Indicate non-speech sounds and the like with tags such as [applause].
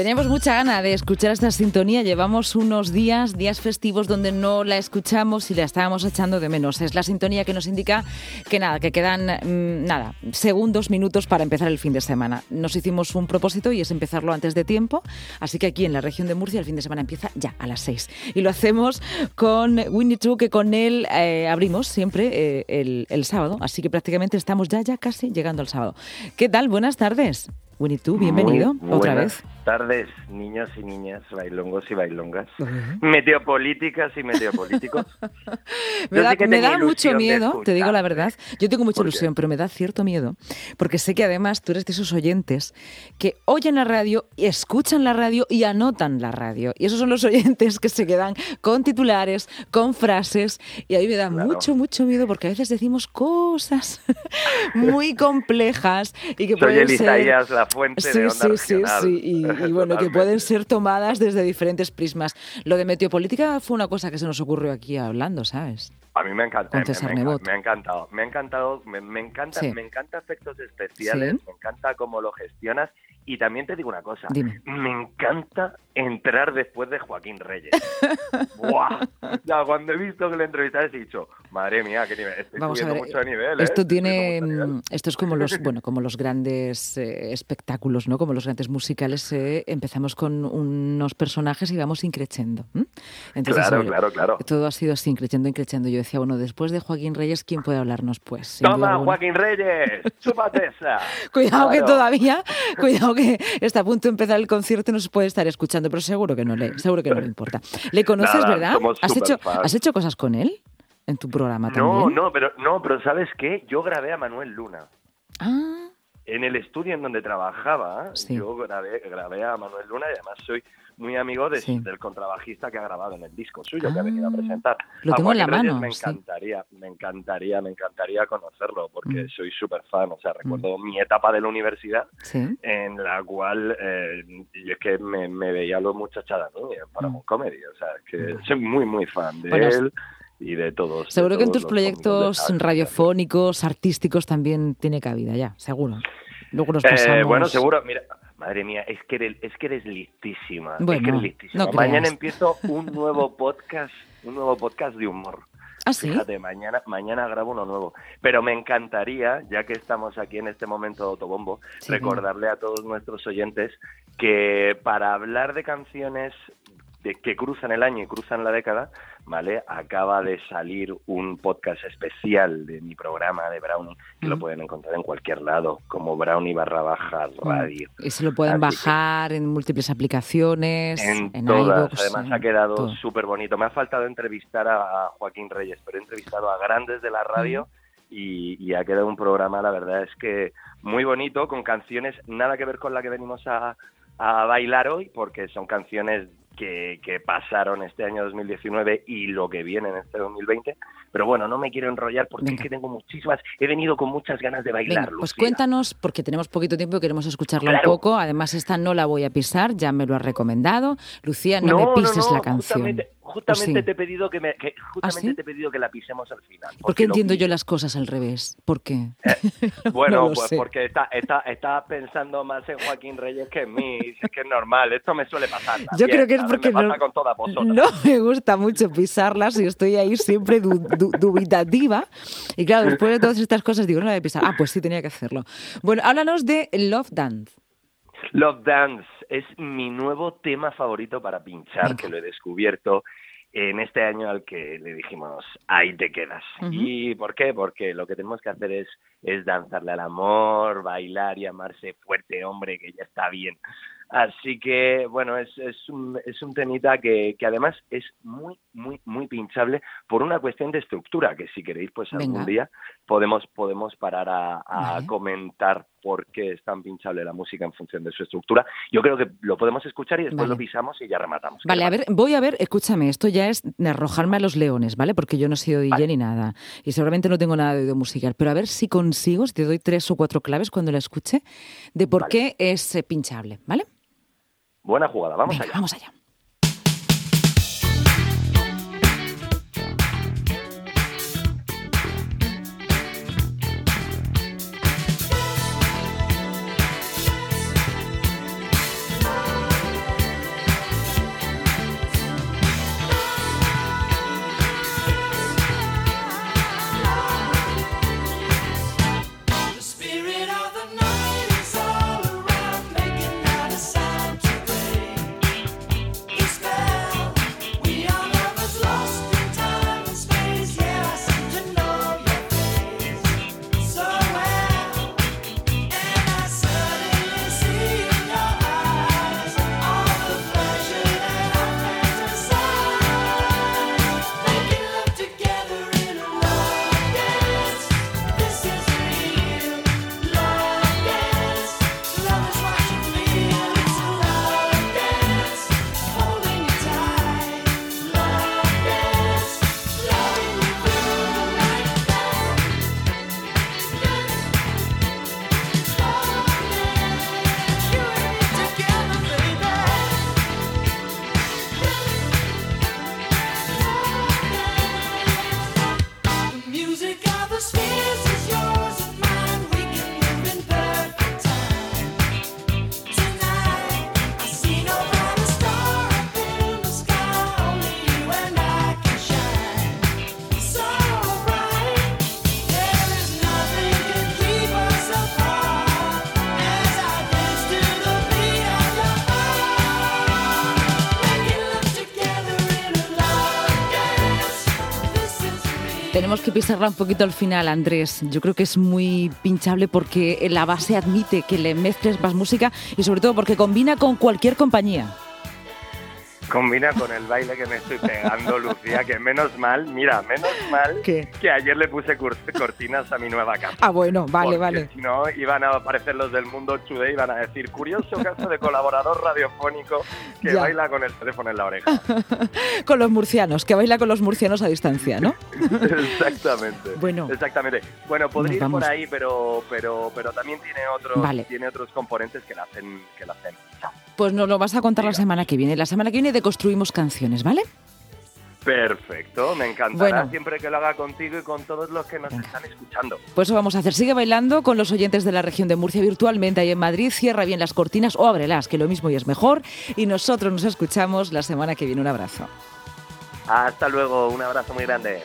Teníamos mucha gana de escuchar esta sintonía. Llevamos unos días, días festivos, donde no la escuchamos y la estábamos echando de menos. Es la sintonía que nos indica que nada, que quedan mm, nada, segundos, minutos para empezar el fin de semana. Nos hicimos un propósito y es empezarlo antes de tiempo. Así que aquí en la región de Murcia el fin de semana empieza ya a las 6. Y lo hacemos con Winnie True, que con él eh, abrimos siempre eh, el, el sábado. Así que prácticamente estamos ya, ya casi llegando al sábado. ¿Qué tal? Buenas tardes. Winnie, tú, bienvenido Muy otra buenas vez. Tardes, niños y niñas, bailongos y bailongas, meteopolíticas y meteopolíticos. [laughs] Me da, me da mucho miedo, te digo la verdad. Yo tengo mucha ilusión, pero me da cierto miedo, porque sé que además tú eres de esos oyentes que oyen la radio, escuchan la radio y anotan la radio. Y esos son los oyentes que se quedan con titulares, con frases, y ahí me da Claro. mucho, mucho miedo, porque a veces decimos cosas [laughs] muy complejas y que Soy pueden el ser... Isaías, la fuente Sí, de onda sí, sí, sí. Y, y bueno, que pueden ser tomadas desde diferentes prismas. Lo de meteopolítica fue una cosa que se nos ocurrió aquí hablando, ¿sabes? A mí me encanta, Con me, César me, me ha encantado, me ha encantado, me, me encanta, Sí. me encanta efectos especiales, Sí. me encanta cómo lo gestionas y también te digo una cosa, Dime. me encanta entrar después de Joaquín Reyes. [laughs] ¡Buah! Ya, cuando he visto que le entrevistaste he dicho, madre mía, qué nivel, estoy Vamos a ver, mucho de nivel. ¿eh? Esto Estoy tiene, mm, esto es como los, bueno, como los grandes eh, espectáculos, ¿no? Como los grandes musicales. eh, empezamos con unos personajes y vamos increciendo. Entonces, Claro, eh, claro, claro. Todo ha sido así, increciendo, increciendo. Yo decía, bueno, después de Joaquín Reyes, ¿quién puede hablarnos? Pues, Toma. Joaquín Reyes, chúpate esa. [laughs] Cuidado que Claro. todavía, [laughs] cuidado que está a punto de empezar el concierto y no se puede estar escuchando, pero seguro que no le, seguro que no le importa. ¿Le conoces, Nada, verdad? ¿Has hecho. ¿Has hecho cosas con él en tu programa No, también? no, pero no, pero ¿sabes qué? Yo grabé a Manuel Luna. Ah, En el estudio en donde trabajaba, Sí. yo grabé, grabé a Manuel Luna y además soy muy amigo de- Sí. del contrabajista que ha grabado en el disco suyo, que ha venido a Ah, presentar. lo A tengo en la Reyes mano, Me sí. encantaría, me encantaría, me encantaría conocerlo porque Mm. soy súper fan. O sea, recuerdo mi etapa de la universidad en la cual eh, y es que me, me veía a los muchachadas ¿no? en Paramount Comedy. O sea, es que soy muy, muy fan de Mm. Bueno, él y de todos. de Seguro que en tus proyectos radiofónicos, artísticos también tiene cabida ya, seguro. Luego nos Eh, pasamos. bueno, seguro, mira, madre mía, es que eres, es que eres listísima. es que eres listísima. no mañana creas. empiezo un nuevo podcast, un nuevo podcast de humor. ¿Ah, sí? Fíjate, mañana, mañana grabo uno nuevo. Pero me encantaría, ya que estamos aquí en este momento de autobombo, Sí, recordarle a todos nuestros oyentes que para hablar de canciones de, que cruzan el año y cruzan la década, ¿vale? Acaba de salir un podcast especial de mi programa de Brownie, que lo Mm. pueden encontrar en cualquier lado, como Brownie barra baja radio. Y se lo pueden Así que- bajar en múltiples aplicaciones, En, en, todas, además en ha quedado súper bonito. Me ha faltado entrevistar a, a Joaquín Reyes, pero he entrevistado a grandes de la radio y, y ha quedado un programa, la verdad es que muy bonito, con canciones nada que ver con la que venimos a, a bailar hoy, porque son canciones que, que pasaron este año 2019 y lo que viene en este 2020. Pero bueno, no me quiero enrollar porque Venga. es que tengo muchísimas, he venido con muchas ganas de bailar. Venga, pues Lucía. cuéntanos, porque tenemos poquito tiempo y queremos escucharla un poco. Además, esta no la voy a pisar, ya me lo has recomendado. Lucía, no, me pises la canción. Justamente, justamente ¿O sí? te he pedido que me, que- justamente sí? te he pedido que la pisemos al final. ¿Por qué entiendo yo las cosas al revés? ¿Por qué? [laughs] Bueno, No lo pues sé. porque está, está, está pensando más en Joaquín Reyes que en mí. [laughs] Es que es normal, esto me suele pasar. Yo creo que es porque me pasa no, con todas vosotras. no me gusta mucho pisarlas y estoy ahí siempre du- du- dubitativa. Y claro, después de todas estas cosas digo, no la pisar. Ah, pues sí, tenía que hacerlo. Bueno, háblanos de Love Dance. Love Dance es mi nuevo tema favorito para pinchar, que lo he descubierto en este año al que le dijimos, ahí te quedas. Ujú. ¿Y por qué? Porque lo que tenemos que hacer es, es danzarle al amor, bailar y amarse fuerte, hombre, que ya está bien. Así que, bueno, es, es, un, es un temita que, que además es muy, muy, muy pinchable por una cuestión de estructura, que si queréis, pues algún Venga. día podemos, podemos parar a, a Vale. comentar por qué es tan pinchable la música en función de su estructura. Yo creo que lo podemos escuchar y después Vale. lo pisamos y ya rematamos. ¿Qué Vale, a ver, voy a ver, escúchame, esto ya es arrojarme a los leones, ¿vale? Porque yo no he sido DJ Vale. ni nada. Y seguramente no tengo nada de oído musical. Pero a ver si consigo, si te doy tres o cuatro claves cuando la escuche, de por Vale. qué es eh, pinchable, ¿vale? Buena jugada, vamos Venga, allá. vamos allá. the spirit is yours. Tenemos que pisarla un poquito al final, Andrés. Yo creo que es muy pinchable porque la base admite que le mezcles más música y sobre todo porque combina con cualquier compañía combina con el baile que me estoy pegando, Lucía, que menos mal, mira, menos mal que ayer le puse cortinas a mi nueva casa. Ah, bueno, vale, vale. Si no, iban a aparecer los del Mundo Today y van a decir, curioso caso de colaborador radiofónico que baila con el teléfono en la oreja. [laughs] con los murcianos, que baila con los murcianos a distancia, ¿no? [laughs] Exactamente. Bueno. Exactamente. Bueno, podría ir por ahí, pero, pero, pero también tiene otros, tiene otros componentes que la hacen, que la hacen. Pues nos lo vas a contar la semana que viene. La semana que viene deconstruimos canciones, ¿vale? Perfecto, me encantará siempre que lo haga contigo y con todos los que nos están escuchando. Pues eso vamos a hacer. Sigue bailando con los oyentes de la región de Murcia virtualmente ahí en Madrid. Cierra bien las cortinas o ábrelas, que lo mismo y es mejor. Y nosotros nos escuchamos la semana que viene. Un abrazo. Hasta luego, un abrazo muy grande.